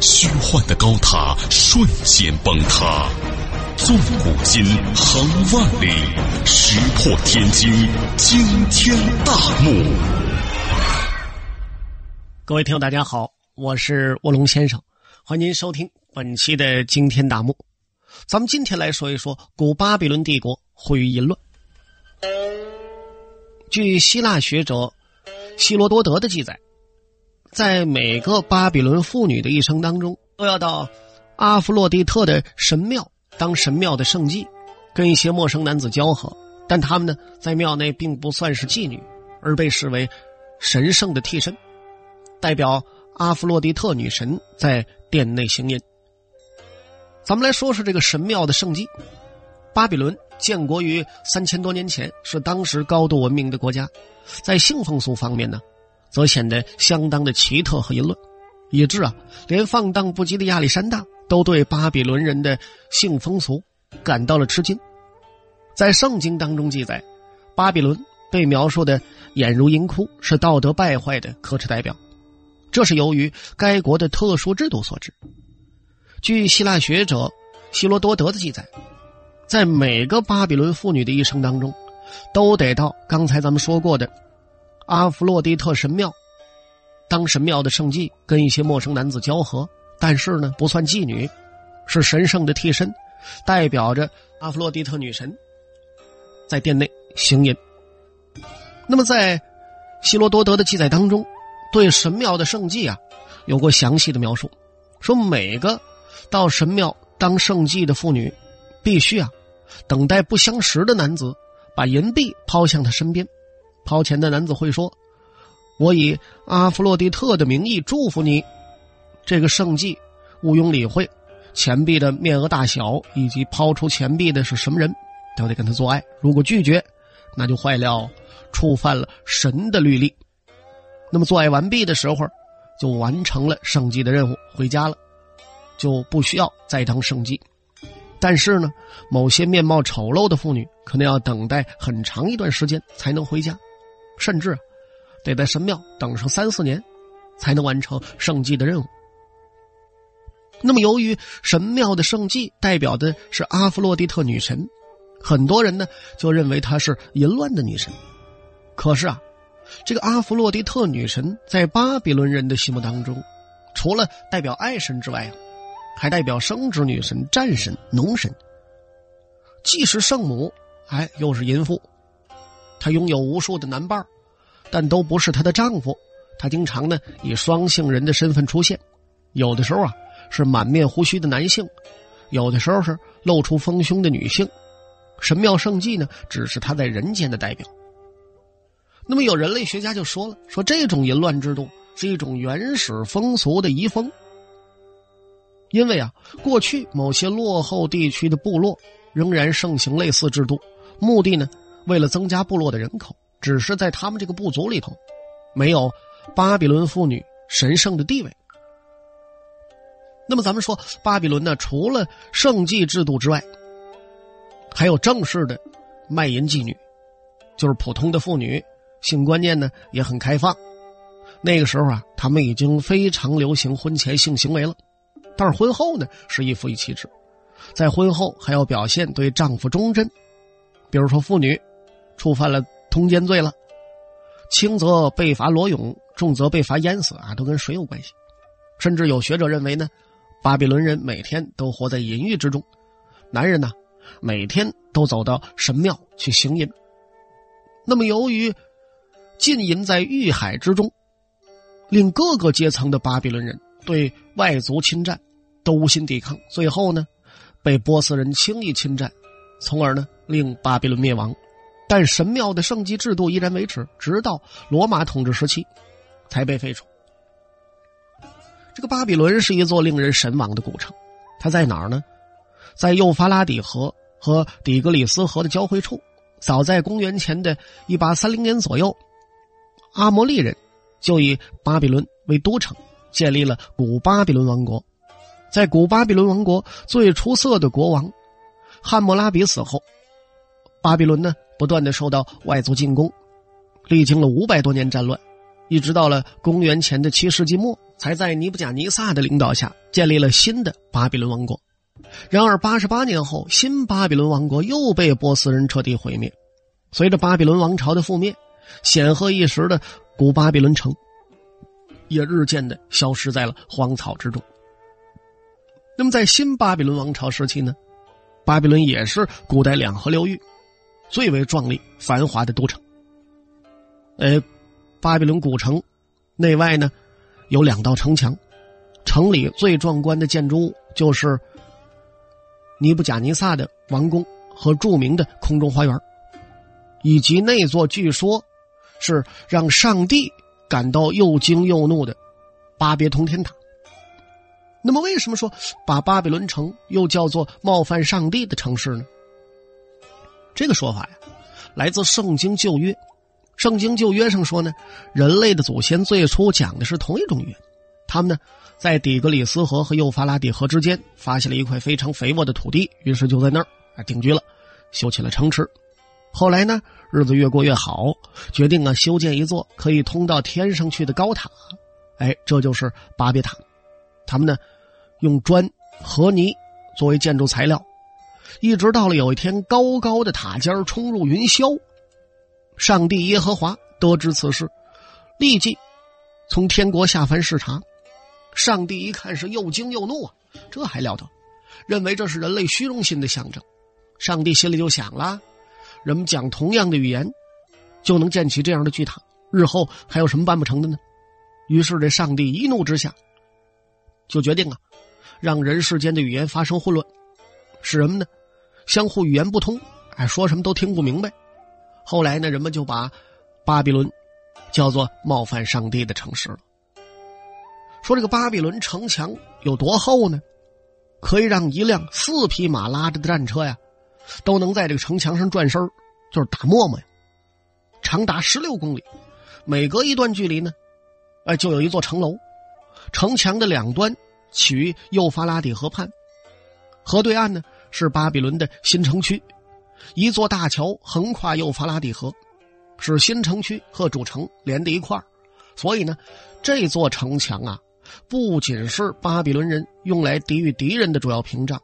虚幻的高塔瞬间崩塌，纵古今，横万里，石破天惊，惊天大幕。各位听友，大家好，我是卧龙先生，欢迎您收听本期的惊天大幕。咱们今天来说一说古巴比伦帝国毁于淫乱。据希腊学者希罗多德的记载。在每个巴比伦妇女的一生当中，都要到阿弗洛狄特的神庙当神庙的圣妓，跟一些陌生男子交合。但他们呢，在庙内并不算是妓女，而被视为神圣的替身，代表阿弗洛狄特女神在殿内行淫。咱们来说说这个神庙的圣妓。巴比伦建国于三千多年前，是当时高度文明的国家，在性风俗方面呢。则显得相当的奇特和淫乱，以致啊，连放荡不羁的亚历山大都对巴比伦人的性风俗感到了吃惊。在圣经当中记载，巴比伦被描述的眼如银窟，是道德败坏的可耻代表。这是由于该国的特殊制度所致。据希腊学者希罗多德的记载，在每个巴比伦妇女的一生当中，都得到刚才咱们说过的。阿弗洛狄特神庙，当神庙的圣妓，跟一些陌生男子交合，但是呢，不算妓女，是神圣的替身，代表着阿弗洛狄特女神，在殿内行淫。那么，在希罗多德的记载当中，对神庙的圣妓啊，有过详细的描述，说每个到神庙当圣妓的妇女，必须啊，等待不相识的男子把银币抛向他身边。抛钱的男子会说：“我以阿弗洛狄特的名义祝福你。”这个圣妓毋庸理会钱币的面额大小以及抛出钱币的是什么人，都得跟他做爱。如果拒绝，那就坏了，触犯了神的律例。那么做爱完毕的时候，就完成了圣妓的任务，回家了，就不需要再当圣妓。但是呢，某些面貌丑陋的妇女可能要等待很长一段时间才能回家。甚至得在神庙等上三四年，才能完成圣祭的任务。那么，由于神庙的圣祭代表的是阿弗洛狄特女神，很多人呢就认为她是淫乱的女神。可是啊，这个阿弗洛狄特女神在巴比伦人的心目当中，除了代表爱神之外，还代表生殖女神、战神、农神，既是圣母，哎，又是淫妇。她拥有无数的男伴但都不是她的丈夫。她经常呢以双性人的身份出现，有的时候啊是满面胡须的男性，有的时候是露出丰胸的女性。神庙圣迹呢只是她在人间的代表。那么有人类学家就说了，说这种淫乱制度是一种原始风俗的遗风，因为啊过去某些落后地区的部落仍然盛行类似制度，目的呢。为了增加部落的人口，只是在他们这个部族里头，没有巴比伦妇女神圣的地位。那么，咱们说巴比伦呢，除了圣祭制度之外，还有正式的卖淫妓女，就是普通的妇女，性观念呢也很开放。那个时候啊，他们已经非常流行婚前性行为了，但是婚后呢是一夫一妻制，在婚后还要表现对丈夫忠贞，比如说妇女。触犯了通奸罪了，轻则被罚裸泳，重则被罚淹死啊，都跟水有关系。甚至有学者认为呢，巴比伦人每天都活在淫欲之中，男人呢每天都走到神庙去行淫。那么由于浸淫在欲海之中，令各个阶层的巴比伦人对外族侵占都无心抵抗，最后呢被波斯人轻易侵占，从而呢令巴比伦灭亡。但神庙的圣祭制度依然维持，直到罗马统治时期才被废除。这个巴比伦是一座令人神往的古城，它在哪儿呢？在幼发拉底河和底格里斯河的交汇处，早在公元前的一八三零年左右，阿摩利人就以巴比伦为都城，建立了古巴比伦王国。在古巴比伦王国最出色的国王汉谟拉比死后，巴比伦呢不断的受到外族进攻，历经了五百多年战乱，一直到了公元前的七世纪末，才在尼布甲尼撒的领导下建立了新的巴比伦王国。然而八十八年后，新巴比伦王国又被波斯人彻底毁灭。随着巴比伦王朝的覆灭，显赫一时的古巴比伦城也日渐的消失在了荒草之中。那么，在新巴比伦王朝时期呢，巴比伦也是古代两河流域最为壮丽繁华的都城。呃，巴比伦古城内外呢有两道城墙，城里最壮观的建筑物就是尼布甲尼撒的王宫和著名的空中花园，以及那座据说是让上帝感到又惊又怒的巴别通天塔。那么，为什么说把巴比伦城又叫做冒犯上帝的城市呢？这个说法呀，来自《圣经旧约》。《圣经旧约》上说呢，人类的祖先最初讲的是同一种语言。他们呢，在底格里斯河和幼发拉底河之间发现了一块非常肥沃的土地，于是就在那儿啊定居了，修起了城池。后来呢，日子越过越好，决定啊修建一座可以通到天上去的高塔。哎，这就是巴别塔。他们呢。用砖和泥作为建筑材料，一直到了有一天，高高的塔尖冲入云霄，上帝耶和华得知此事，立即从天国下凡视察。上帝一看是又惊又怒啊，这还了得？认为这是人类虚荣心的象征。上帝心里就想了：人们讲同样的语言，就能建起这样的巨塔，日后还有什么办不成的呢？于是这上帝一怒之下，就决定啊。让人世间的语言发生混乱，使人们呢相互语言不通，哎，说什么都听不明白。后来呢，人们就把巴比伦叫做冒犯上帝的城市了。说这个巴比伦城墙有多厚呢？可以让一辆四匹马拉着的战车呀，都能在这个城墙上转身就是打沫沫呀。长达十六公里，每隔一段距离呢，哎，就有一座城楼，城墙的两端。起于幼发拉底河畔，河对岸呢是巴比伦的新城区，一座大桥横跨幼发拉底河，使新城区和主城连在一块儿。所以呢，这座城墙啊，不仅是巴比伦人用来抵御敌人的主要屏障，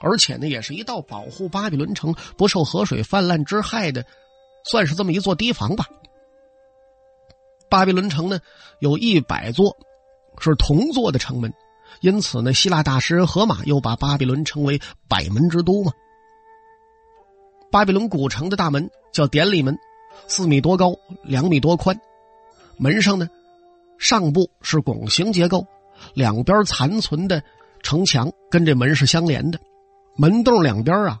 而且呢，也是一道保护巴比伦城不受河水泛滥之害的，算是这么一座堤防吧。巴比伦城呢，有一百座是铜做的城门。因此呢，希腊大诗人荷马又把巴比伦称为“百门之都”嘛。巴比伦古城的大门叫典礼门，四米多高，两米多宽。门上呢，上部是拱形结构，两边残存的城墙跟这门是相连的。门洞两边啊，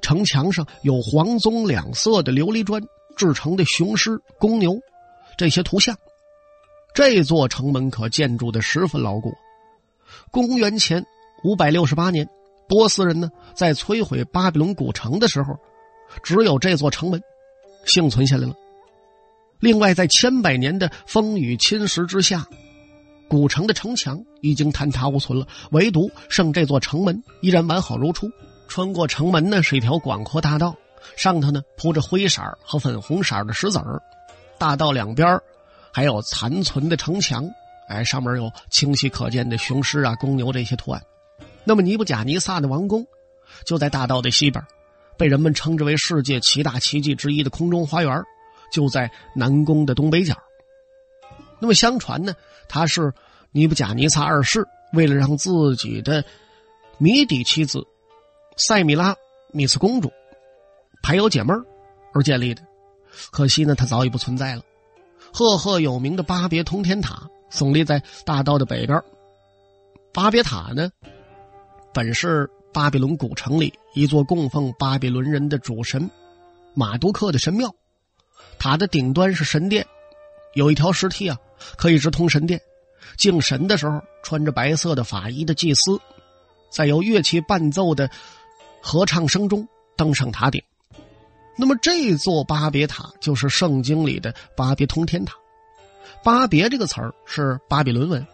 城墙上有黄棕两色的琉璃砖制成的雄狮、公牛这些图像。这座城门可建筑的十分牢固。公元前五百六十八年，波斯人呢在摧毁巴比伦古城的时候，只有这座城门幸存下来了。另外，在千百年的风雨侵蚀之下，古城的城墙已经坍塌无存了，唯独剩这座城门依然完好如初。穿过城门呢是一条广阔大道，上头呢铺着灰色和粉红色的石子儿，大道两边还有残存的城墙。哎，上面有清晰可见的雄狮啊、公牛这些图案。那么尼布甲尼撒的王宫就在大道的西边，被人们称之为世界七大奇迹之一的空中花园，就在南宫的东北角。那么相传呢，他是尼布甲尼撒二世为了让自己的谜底妻子塞米拉米斯公主排忧解闷而建立的。可惜呢，他早已不存在了。赫赫有名的巴别通天塔。耸立在大道的北边，巴别塔呢，本是巴比伦古城里一座供奉巴比伦人的主神马杜克的神庙。塔的顶端是神殿，有一条石梯啊，可以直通神殿。敬神的时候，穿着白色的法衣的祭司，在由乐器伴奏的合唱声中登上塔顶。那么这座巴别塔就是圣经里的巴别通天塔。巴别这个词儿是巴比伦文，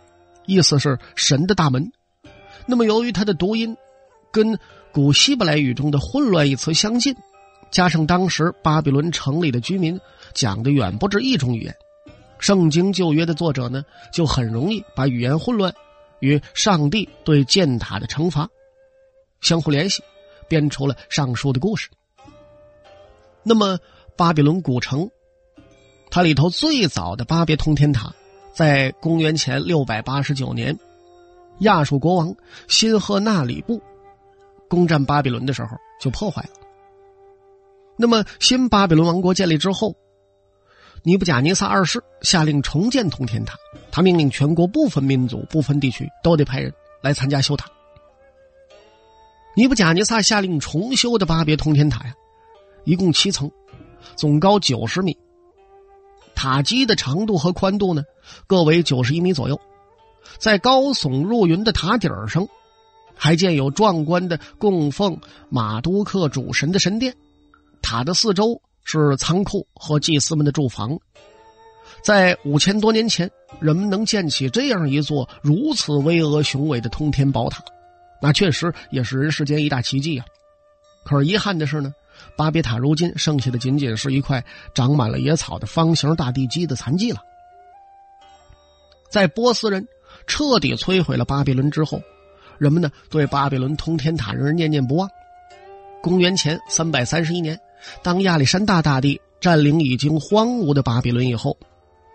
意思是神的大门。那么由于它的读音跟古希伯来语中的混乱一词相近，加上当时巴比伦城里的居民讲的远不止一种语言，圣经旧约的作者呢就很容易把语言混乱与上帝对建塔的惩罚相互联系，编出了上述的故事。那么，巴比伦古城，它里头最早的巴别通天塔，在公元前六百八十九年，亚述国王辛赫纳里布攻占巴比伦的时候就破坏了。那么，新巴比伦王国建立之后，尼布甲尼撒二世下令重建通天塔，他命令全国部分民族、部分地区都得派人来参加修塔。尼布甲尼撒下令重修的巴别通天塔呀。一共七层，总高九十米。塔基的长度和宽度呢，各为九十一米左右。在高耸入云的塔顶上，还建有壮观的供奉马都克主神的神殿。塔的四周是仓库和祭司们的住房。在五千多年前，人们能建起这样一座如此巍峨雄伟的通天宝塔，那确实也是人世间一大奇迹啊！可是遗憾的是呢。巴别塔如今剩下的仅仅是一块长满了野草的方形大地基的残迹了。在波斯人彻底摧毁了巴比伦之后，人们呢对巴比伦通天塔仍然念念不忘。公元前三百三十一年，当亚历山大大帝占领已经荒芜的巴比伦以后，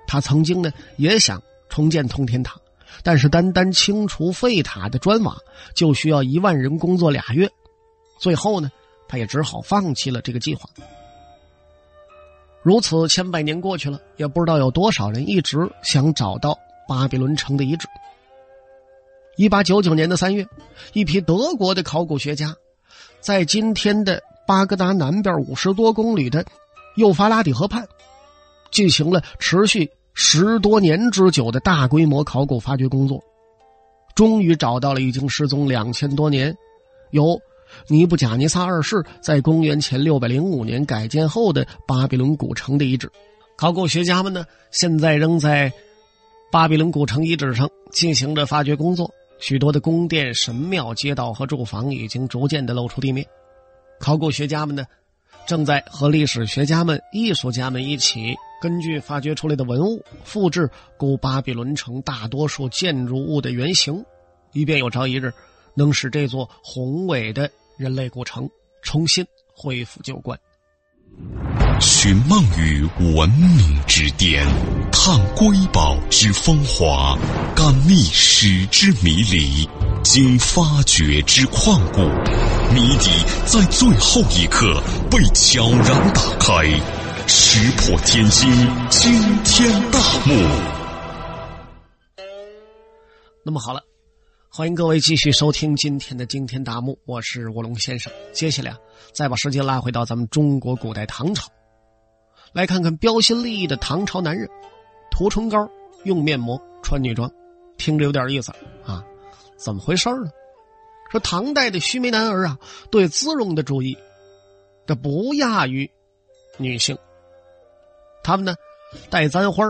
他曾经呢也想重建通天塔，但是单单清除废塔的砖瓦就需要一万人工作俩月，最后呢。他也只好放弃了这个计划。如此千百年过去了，也不知道有多少人一直想找到巴比伦城的遗址。一八九九年的三月，一批德国的考古学家，在今天的巴格达南边五十多公里的幼发拉底河畔，进行了持续十多年之久的大规模考古发掘工作，终于找到了已经失踪两千多年，有。尼布贾尼撒二世在公元前六百零五年改建后的巴比伦古城的遗址，考古学家们呢现在仍在巴比伦古城遗址上进行着发掘工作。许多的宫殿、神庙、街道和住房已经逐渐的露出地面。考古学家们呢正在和历史学家们、艺术家们一起，根据发掘出来的文物，复制古巴比伦城大多数建筑物的原型，以便有朝一日能使这座宏伟的。人类古城重新恢复旧观，寻梦于文明之巅，探瑰宝之风华，感历史之迷离，经发掘之旷古，谜底在最后一刻被悄然打开，石破天惊，惊天大幕。那么好了。欢迎各位继续收听今天的惊天大幕，我是卧龙先生。接下来啊，再把时间拉回到咱们中国古代唐朝，来看看标新立异的唐朝男人，涂唇膏、用面膜、穿女装，听着有点意思啊？怎么回事呢？说唐代的须眉男儿啊，对姿容的注意，这不亚于女性。他们呢，戴簪花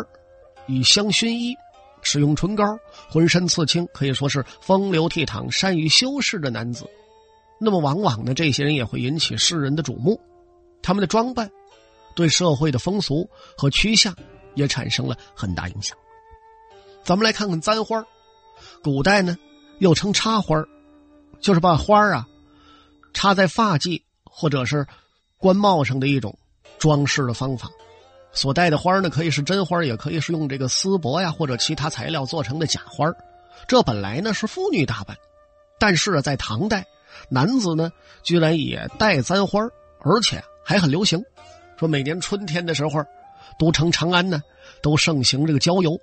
与香薰衣。使用唇膏，浑身刺青，可以说是风流倜傥、善于修饰的男子。那么，往往呢，这些人也会引起世人的瞩目。他们的装扮，对社会的风俗和趋向也产生了很大影响。咱们来看看簪花古代呢，又称插花就是把花啊插在发髻或者是冠帽上的一种装饰的方法。所戴的花呢，可以是真花，也可以是用这个丝帛呀或者其他材料做成的假花。这本来呢是妇女打扮，但是在唐代，男子呢居然也戴簪花，而且还很流行。说每年春天的时候，都城长安呢都盛行这个郊游。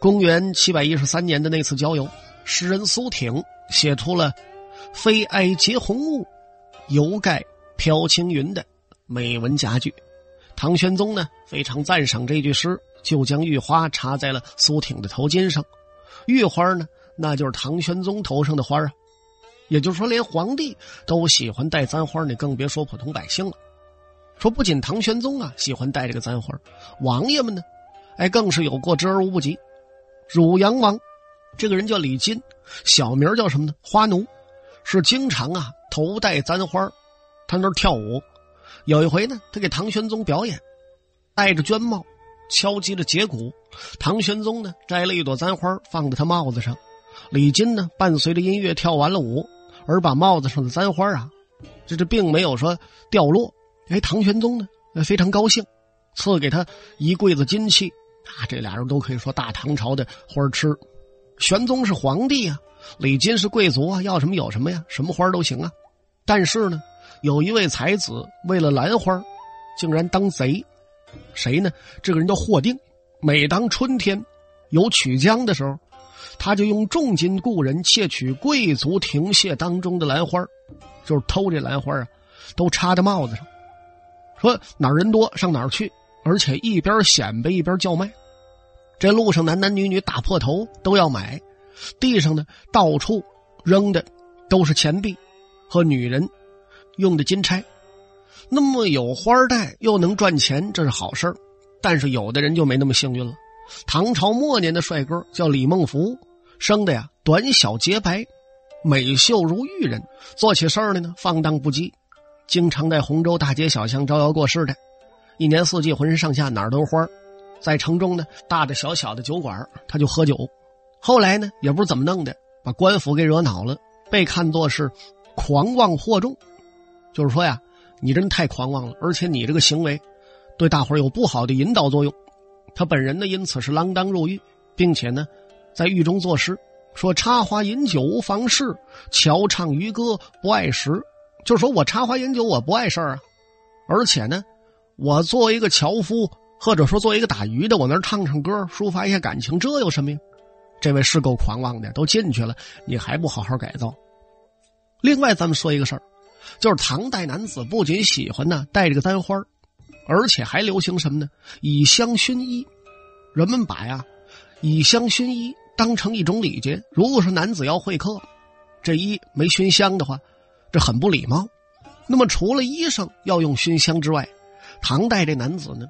公元七百一十三年的那次郊游，诗人苏挺写出了“飞埃结红雾，犹盖飘青云”的美文佳句。唐玄宗呢非常赞赏这句诗，就将玉花插在了苏挺的头巾上。玉花呢，那就是唐玄宗头上的花啊。也就是说，连皇帝都喜欢戴簪花，你更别说普通百姓了。说不仅唐玄宗啊喜欢戴这个簪花，王爷们呢，哎，更是有过之而无不及。汝阳王，这个人叫李金，小名叫什么呢？花奴，是经常啊头戴簪花，他那跳舞。有一回呢，他给唐玄宗表演，戴着绢帽，敲击着节鼓。唐玄宗呢摘了一朵簪花放在他帽子上，李金呢伴随着音乐跳完了舞。而把帽子上的簪花啊，这这并没有说掉落。哎，唐玄宗呢非常高兴，赐给他一柜子金器啊。这俩人都可以说大唐朝的花痴。玄宗是皇帝啊，李金是贵族啊，要什么有什么呀，什么花都行啊。但是呢，有一位才子为了兰花，竟然当贼。谁呢？这个人叫霍定。每当春天有曲江的时候。他就用重金雇人窃取贵族亭榭当中的兰花，就是偷这兰花啊，都插在帽子上，说哪儿人多上哪儿去，而且一边显摆一边叫卖。这路上男男女女打破头都要买，地上呢到处扔的都是钱币和女人用的金钗。那么有花戴又能赚钱，这是好事但是有的人就没那么幸运了。唐朝末年的帅哥叫李孟福。生的呀，短小洁白，美秀如玉人，做起事儿来呢放荡不羁，经常在洪州大街小巷招摇过市的，一年四季浑身上下哪儿都是花在城中呢，大大小小的酒馆他就喝酒。后来呢，也不知怎么弄的，把官府给惹恼了，被看作是狂妄惑众，就是说呀，你真太狂妄了，而且你这个行为对大伙有不好的引导作用。他本人呢，因此是锒铛入狱，并且呢。在狱中作诗，说插花饮酒无妨事，乔唱渔歌不碍事。就说我插花饮酒我不碍事儿啊，而且呢，我作为一个樵夫，或者说作为一个打鱼的，我那唱唱歌，抒发一下感情，这有什么呀？这位是够狂妄的，都进去了，你还不好好改造？另外，咱们说一个事儿，就是唐代男子不仅喜欢呢带这个簪花，而且还流行什么呢？以香熏衣，人们把呀。以香熏衣当成一种礼节。如果说男子要会客，这衣没熏香的话，这很不礼貌。那么除了衣裳要用熏香之外，唐代这男子呢，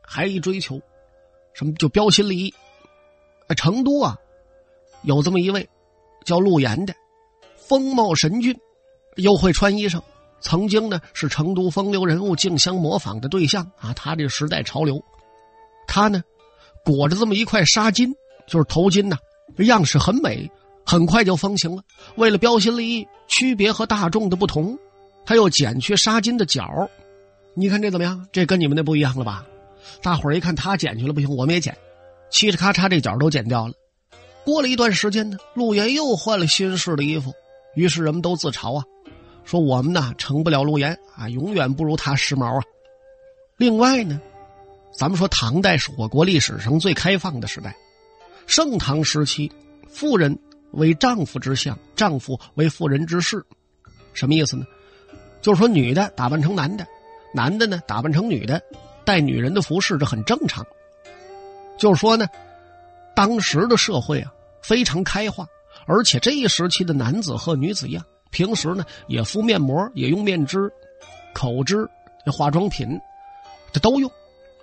还一追求什么？就标新立异。成都啊，有这么一位叫陆岩的，风貌神俊，又会穿衣裳，曾经呢是成都风流人物竞相模仿的对象啊。他这时代潮流，他呢。裹着这么一块纱巾，就是头巾呐，样式很美，很快就风行了。为了标新立异，区别和大众的不同，他又剪去纱巾的角你看这怎么样？这跟你们那不一样了吧？大伙儿一看他剪去了，不行，我们也剪，嘁哩咔嚓，这角都剪掉了。过了一段时间呢，陆岩又换了新式的衣服，于是人们都自嘲啊，说我们呢成不了陆岩啊，永远不如他时髦啊。另外呢。咱们说，唐代是我国历史上最开放的时代。盛唐时期，妇人为丈夫之相，丈夫为妇人之事。什么意思呢？就是说，女的打扮成男的，男的呢打扮成女的，带女人的服饰，这很正常。就是说呢，当时的社会啊非常开化，而且这一时期的男子和女子一样，平时呢也敷面膜，也用面脂、口脂、化妆品，这都用。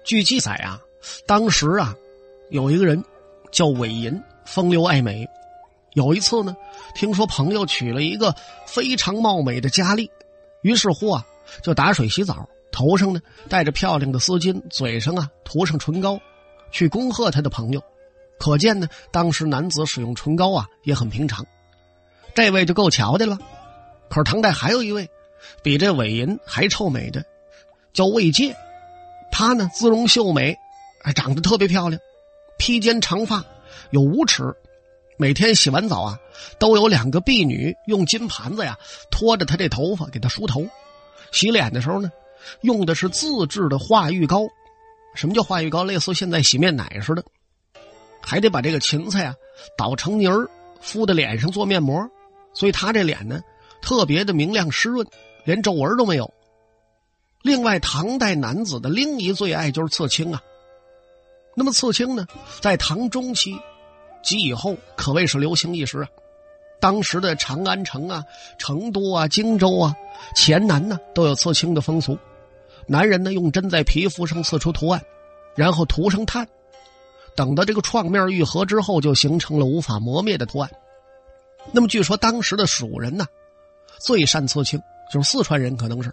据记载啊，当时啊，有一个人叫韦银，风流爱美。有一次呢，听说朋友娶了一个非常貌美的佳丽，于是乎啊，就打水洗澡，头上呢戴着漂亮的丝巾，嘴上啊涂上唇膏，去恭贺他的朋友。可见呢，当时男子使用唇膏啊也很平常。这位就够瞧的了。可是唐代还有一位，比这韦银还臭美的，叫魏介。她呢，姿容秀美，还长得特别漂亮，披肩长发，有五尺。每天洗完澡啊，都有两个婢女用金盘子呀拖着她这头发给她梳头。洗脸的时候呢，用的是自制的化浴膏。什么叫化浴膏？类似现在洗面奶似的，还得把这个芹菜啊捣成泥儿，敷在脸上做面膜。所以她这脸呢，特别的明亮湿润，连皱纹都没有。另外，唐代男子的另一最爱就是刺青啊。那么，刺青呢，在唐中期及以后可谓是流行一时啊。当时的长安城啊、成都啊、荆州啊、黔南呢，都有刺青的风俗。男人呢，用针在皮肤上刺出图案，然后涂上炭，等到这个创面愈合之后，就形成了无法磨灭的图案。那么，据说当时的蜀人呢，最善刺青，就是四川人，可能是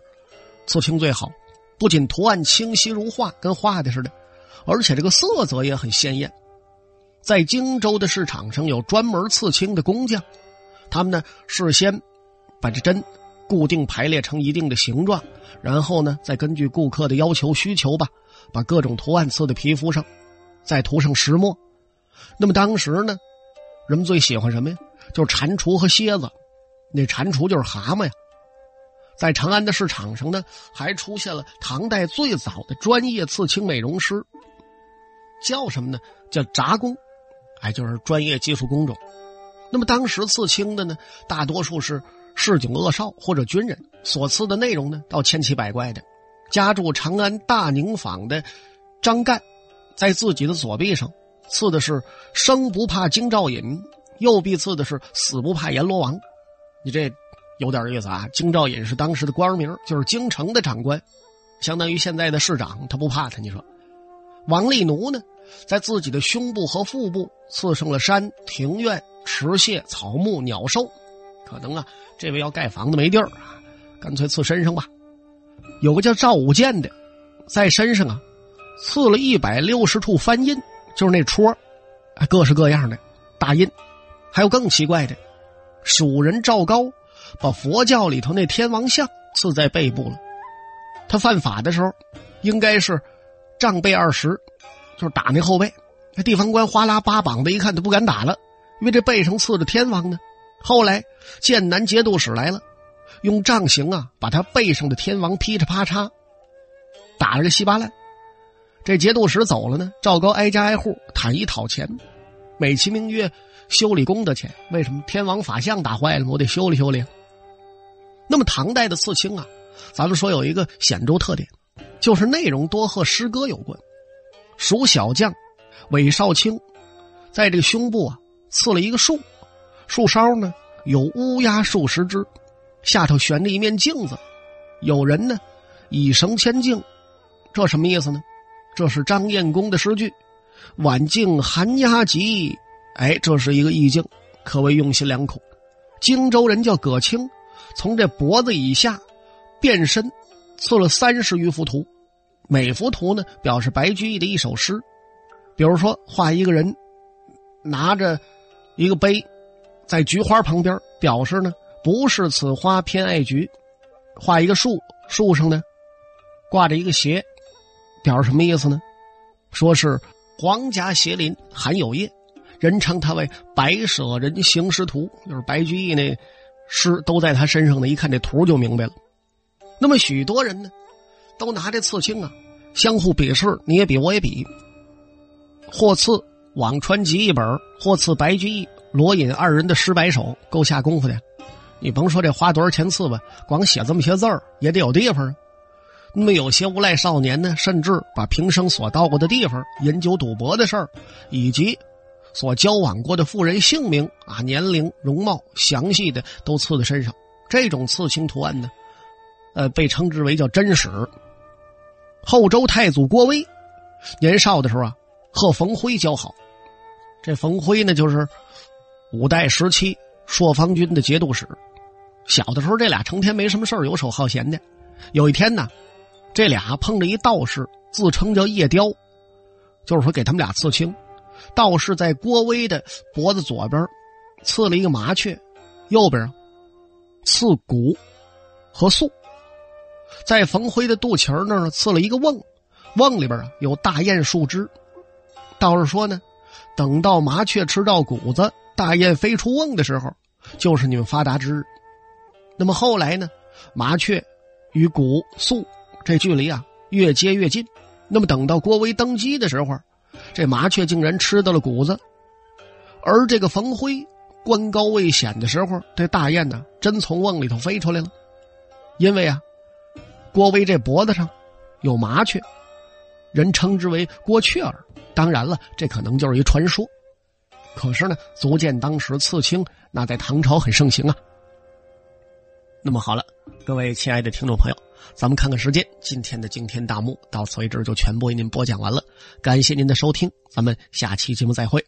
刺青最好。不仅图案清晰如画，跟画的似的，而且这个色泽也很鲜艳。在荆州的市场上有专门刺青的工匠，他们呢事先把这针固定排列成一定的形状，然后呢再根据顾客的要求需求吧，把各种图案刺在皮肤上，再涂上石墨。那么当时呢，人们最喜欢什么呀？就是蟾蜍和蝎子。那蟾蜍就是蛤蟆呀。在长安的市场上呢，还出现了唐代最早的专业刺青美容师，叫什么呢？叫札工。哎，就是专业技术工种。那么当时刺青的呢，大多数是市井恶少或者军人，所刺的内容呢，倒千奇百怪的。家住长安大宁坊的张干，在自己的左臂上刺的是“生不怕京兆尹”，右臂刺的是“死不怕阎罗王”。你这有点意思啊！京兆尹是当时的官名，就是京城的长官，相当于现在的市长，他不怕他。你说，王立奴呢？在自己的胸部和腹部刺上了山、庭院、池榭、草木、鸟兽，可能啊，这位要盖房子没地儿啊，干脆刺身上吧。有个叫赵武健的，在身上啊，刺了一百六十处翻印，就是那戳，各式各样的大印。还有更奇怪的，蜀人赵高把佛教里头那天王像刺在背部了。他犯法的时候，应该是杖背二十。就是打那后背，那地方官哗啦扒膀子一看，他不敢打了，因为这背上刺着天王呢。后来剑南节度使来了，用杖刑啊，把他背上的天王劈着啪嚓打了个稀巴烂。这节度使走了呢，赵高挨家挨户坦一讨钱，美其名曰 修理工的钱。为什么天王法像打坏了，我得修理修理。那么唐代的刺青啊，咱们说有一个显著特点，就是内容多和诗歌有关。蜀小将韦少卿，在这个胸部啊刺了一个树，树梢呢有乌鸦数十只，下头悬着一面镜子，有人呢以绳牵镜，这什么意思呢？这是张燕公的诗句“晚镜寒鸦集”，哎，这是一个意境，可谓用心良苦。荆州人叫葛青，从这脖子以下遍身刺了三十余幅图。每幅图呢，表示白居易的一首诗，比如说画一个人拿着一个杯，在菊花旁边，表示呢不是此花偏爱菊；画一个树，树上呢挂着一个鞋，表示什么意思呢？说是皇家鞋林含有叶，人称他为白舍人行诗图，就是白居易那诗都在他身上呢。一看这图就明白了。那么许多人呢？都拿这刺青啊，相互比试，你也比我也比。或刺辋川集一本，或刺白居易、罗隐二人的诗百首，够下功夫的。你甭说这花多少钱刺吧，光写这么些字儿也得有地方啊。那么有些无赖少年呢，甚至把平生所到过的地方、饮酒赌博的事儿，以及所交往过的妇人姓名啊、年龄、容貌，详细的都刺在身上。这种刺青图案呢，呃，被称之为叫真史。后周太祖郭威年少的时候啊，和冯辉交好。这冯辉呢，就是五代时期朔方军的节度使。小的时候，这俩成天没什么事游手好闲的。有一天呢，这俩碰着一道士，自称叫叶雕，就是说给他们俩刺青。道士在郭威的脖子左边刺了一个麻雀，右边刺骨和素。在冯辉的肚脐那儿刺了一个瓮，瓮里边啊有大雁树枝。道士说呢，等到麻雀吃到谷子，大雁飞出瓮的时候，就是你们发达之日。那么后来呢，麻雀与谷粟这距离啊越接越近。那么等到郭威登基的时候，这麻雀竟然吃到了谷子，而这个冯辉官高位显的时候，这大雁呢真从瓮里头飞出来了，因为啊。郭威这脖子上有麻雀，人称之为郭雀儿。当然了，这可能就是一传说。可是呢，足见当时刺青那在唐朝很盛行啊。那么好了，各位亲爱的听众朋友，咱们看看时间，今天的惊天大幕到此为止就全部为您播讲完了。感谢您的收听，咱们下期节目再会。